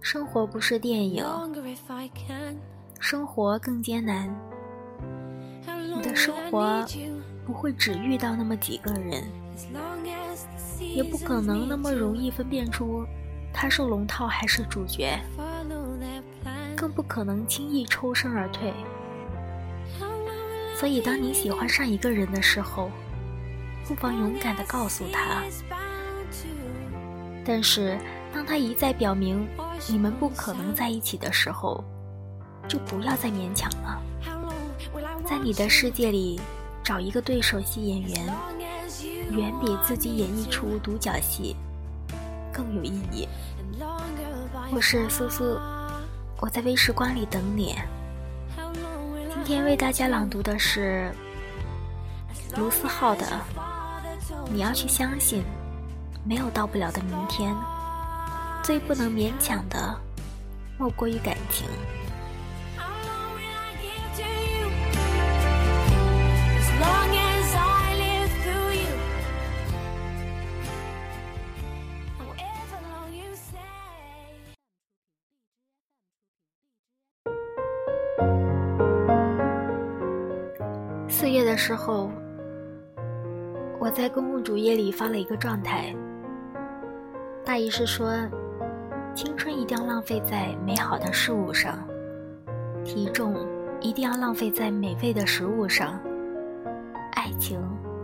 生活不是电影生活更艰难你的生活不会只遇到那么几个人也不可能那么容易分辨出他是龙套还是主角更不可能轻易抽身而退所以当你喜欢上一个人的时候不妨勇敢的告诉他但是当他一再表明你们不可能在一起的时候，就不要再勉强了。在你的世界里，找一个对手戏演员，远比自己演一出独角戏更有意义。我是苏苏，我在微时光里等你。今天为大家朗读的是卢思浩的《你要去相信，没有到不了的明天。最不能勉强的，莫过于感情。四月的时候，我在公共主页里发了一个状态，大意是说，青春一定要浪费在美好的事物上，体重一定要浪费在美味的食物上，爱情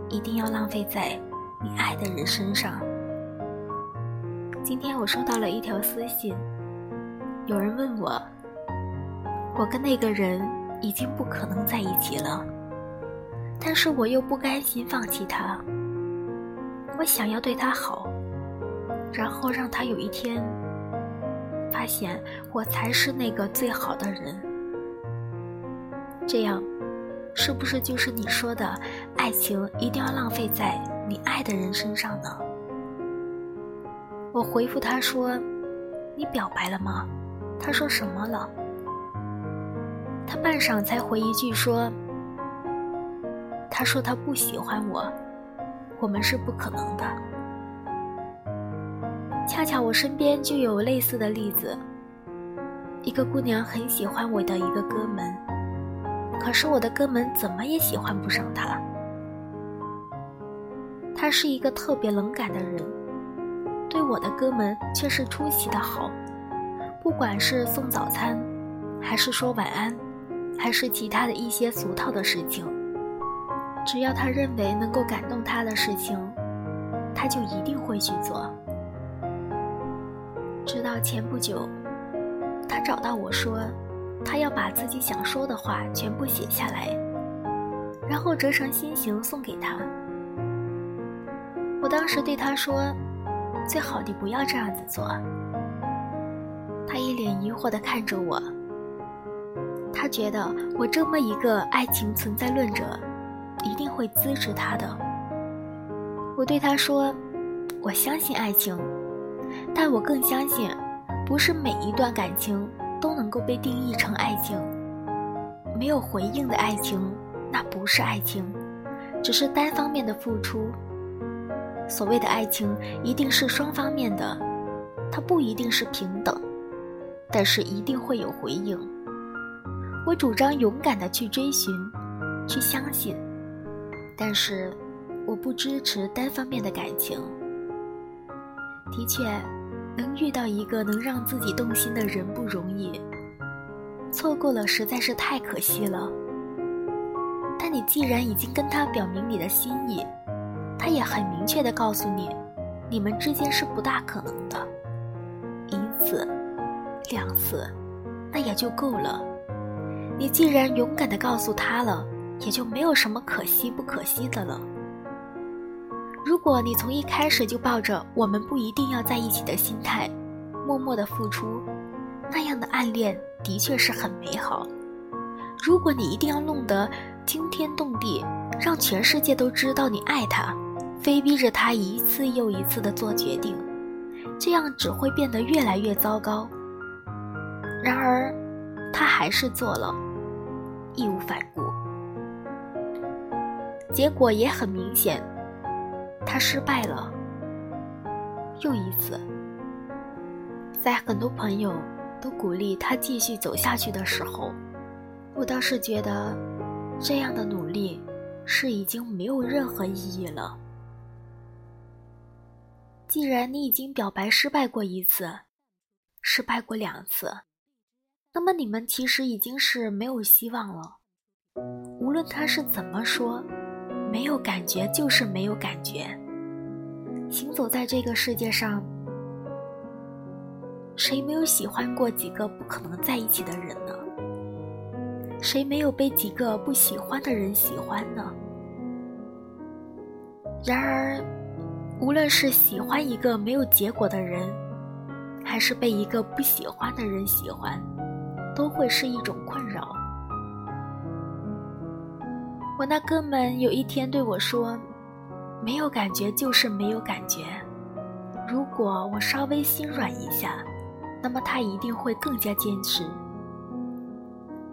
一定要浪费在你爱的人身上。今天我收到了一条私信，有人问我，我跟那个人已经不可能在一起了。但是我又不甘心放弃他，我想要对他好，然后让他有一天发现我才是那个最好的人。这样，是不是就是你说的爱情一定要浪费在你爱的人身上呢？我回复他说：“你表白了吗？”他说什么了？他半晌才回一句说。他说他不喜欢我，我们是不可能的。恰巧我身边就有类似的例子，一个姑娘很喜欢我的一个哥们，可是我的哥们怎么也喜欢不上她。他是一个特别冷感的人，对我的哥们却是出奇的好，不管是送早餐，还是说晚安，还是其他的一些俗套的事情。只要他认为能够感动他的事情，他就一定会去做。直到前不久，他找到我说，他要把自己想说的话全部写下来，然后折成心形送给他。我当时对他说：“最好你不要这样子做。”他一脸疑惑地看着我，他觉得我这么一个爱情存在论者。一定会支持他的。我对他说：“我相信爱情，但我更相信，不是每一段感情都能够被定义成爱情。没有回应的爱情，那不是爱情，只是单方面的付出。所谓的爱情，一定是双方面的，它不一定是平等，但是一定会有回应。我主张勇敢的去追寻，去相信。”但是，我不支持单方面的感情。的确，能遇到一个能让自己动心的人不容易，错过了实在是太可惜了。但你既然已经跟他表明你的心意，他也很明确的告诉你，你们之间是不大可能的。一次、两次，那也就够了。你既然勇敢的告诉他了。也就没有什么可惜不可惜的了。如果你从一开始就抱着我们不一定要在一起的心态，默默的付出，那样的暗恋的确是很美好。如果你一定要弄得惊天动地，让全世界都知道你爱他，非逼着他一次又一次的做决定，这样只会变得越来越糟糕。然而，他还是做了，义无反顾。结果也很明显，他失败了。又一次，在很多朋友都鼓励他继续走下去的时候，我倒是觉得这样的努力是已经没有任何意义了。既然你已经表白失败过一次，失败过两次，那么你们其实已经是没有希望了。无论他是怎么说，没有感觉就是没有感觉。行走在这个世界上，谁没有喜欢过几个不可能在一起的人呢？谁没有被几个不喜欢的人喜欢呢？然而。无论是喜欢一个没有结果的人，还是被一个不喜欢的人喜欢，都会是一种困扰。我那哥们有一天对我说：“没有感觉就是没有感觉，如果我稍微心软一下，那么他一定会更加坚持。”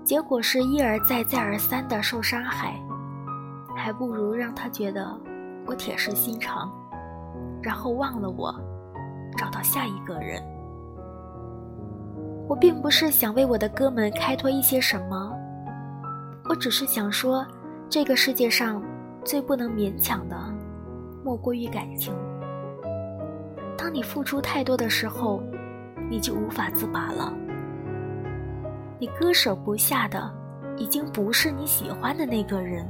结果是一而再、再而三的受伤害，还不如让他觉得我铁石心肠。然后忘了我，找到下一个人。我并不是想为我的哥们开脱一些什么，我只是想说，这个世界上最不能勉强的，莫过于感情。当你付出太多的时候，你就无法自拔了。你割舍不下的，已经不是你喜欢的那个人，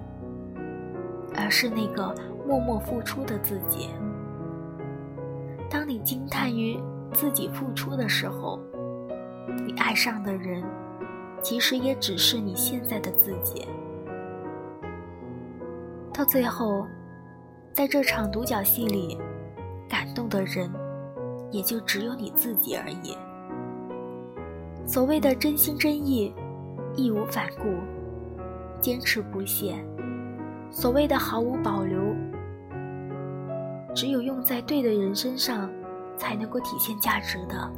而是那个默默付出的自己。当你惊叹于自己付出的时候，你爱上的人，其实也只是你现在的自己。到最后，在这场独角戏里，感动的人，也就只有你自己而已。所谓的真心真意，义无反顾，坚持不懈；所谓的毫无保留。只有用在对的人身上，才能够体现价值的，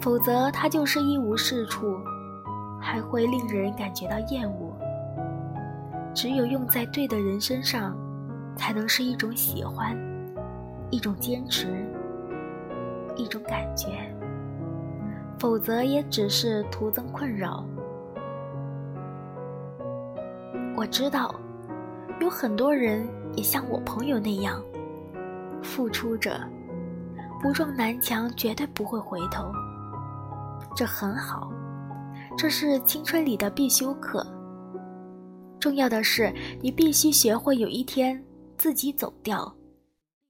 否则它就是一无是处，还会令人感觉到厌恶。只有用在对的人身上，才能是一种喜欢，一种坚持，一种感觉，否则也只是徒增困扰。我知道，有很多人。也像我朋友那样，付出着，不撞南墙绝对不会回头。这很好，这是青春里的必修课。重要的是，你必须学会有一天自己走掉，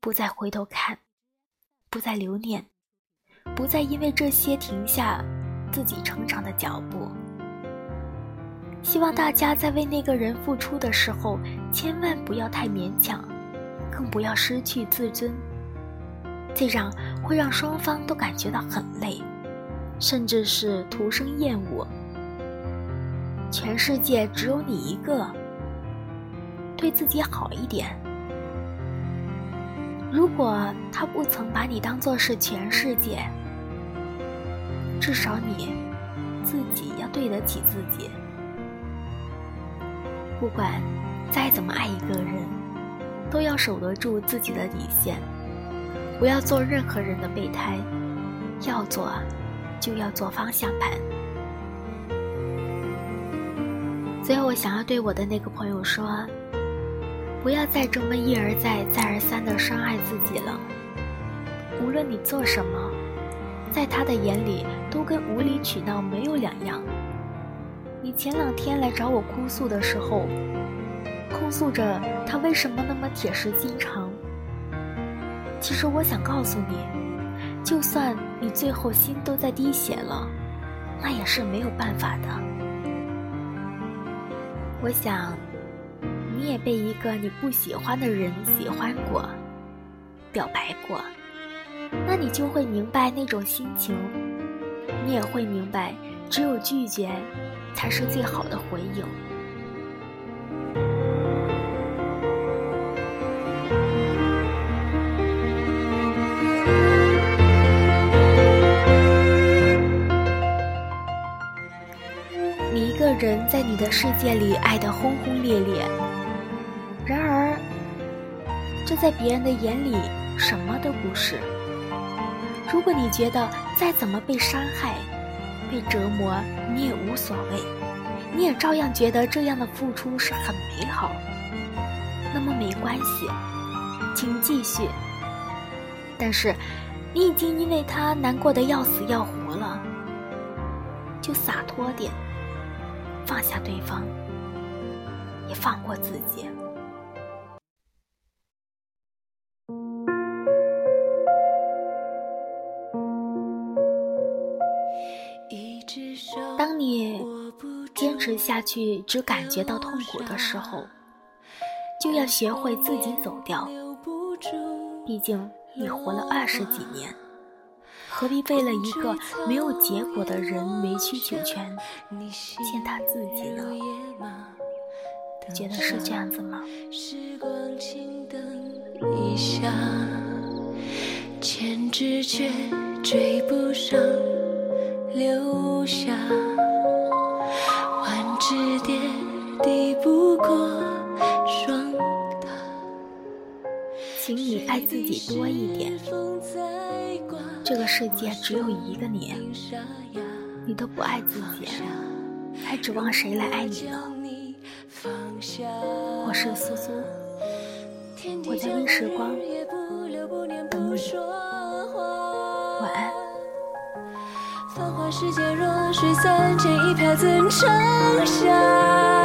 不再回头看，不再留念，不再因为这些停下自己成长的脚步。希望大家在为那个人付出的时候，千万不要太勉强，更不要失去自尊。这样会让双方都感觉到很累，甚至是徒生厌恶。全世界只有你一个，对自己好一点。如果他不曾把你当做是全世界，至少你自己要对得起自己。不管再怎么爱一个人，都要守得住自己的底线，不要做任何人的备胎，要做就要做方向盘。最后，我想要对我的那个朋友说：不要再这么一而再、再而三的伤害自己了。无论你做什么，在他的眼里都跟无理取闹没有两样。你前两天来找我哭诉的时候，控诉着他为什么那么铁石心肠。其实我想告诉你，就算你最后心都在滴血了，那也是没有办法的。我想，你也被一个你不喜欢的人喜欢过，表白过，那你就会明白那种心情，你也会明白，只有拒绝。才是最好的回应。在你的世界里爱得轰轰烈烈，然而，这在别人的眼里什么都不是。如果你觉得再怎么被伤害、被折磨，你也无所谓，你也照样觉得这样的付出是很美好，那么没关系，请继续。但是，你已经因为他难过的要死要活了，就洒脱点，放下对方，也放过自己。当你坚持下去，只感觉到痛苦的时候，就要学会自己走掉。毕竟你活了二十几年，何必为了一个没有结果的人委曲求全，践踏自己呢？你觉得是这样子吗？千只却追不上。留下万只蝶抵不过霜打。请你爱自己多一点。这个世界只有一个你，你都不爱自己，还指望谁来爱你呢？我是苏苏，我在微时光等你。晚安。繁华世界，若水三千，一瓢怎盛下？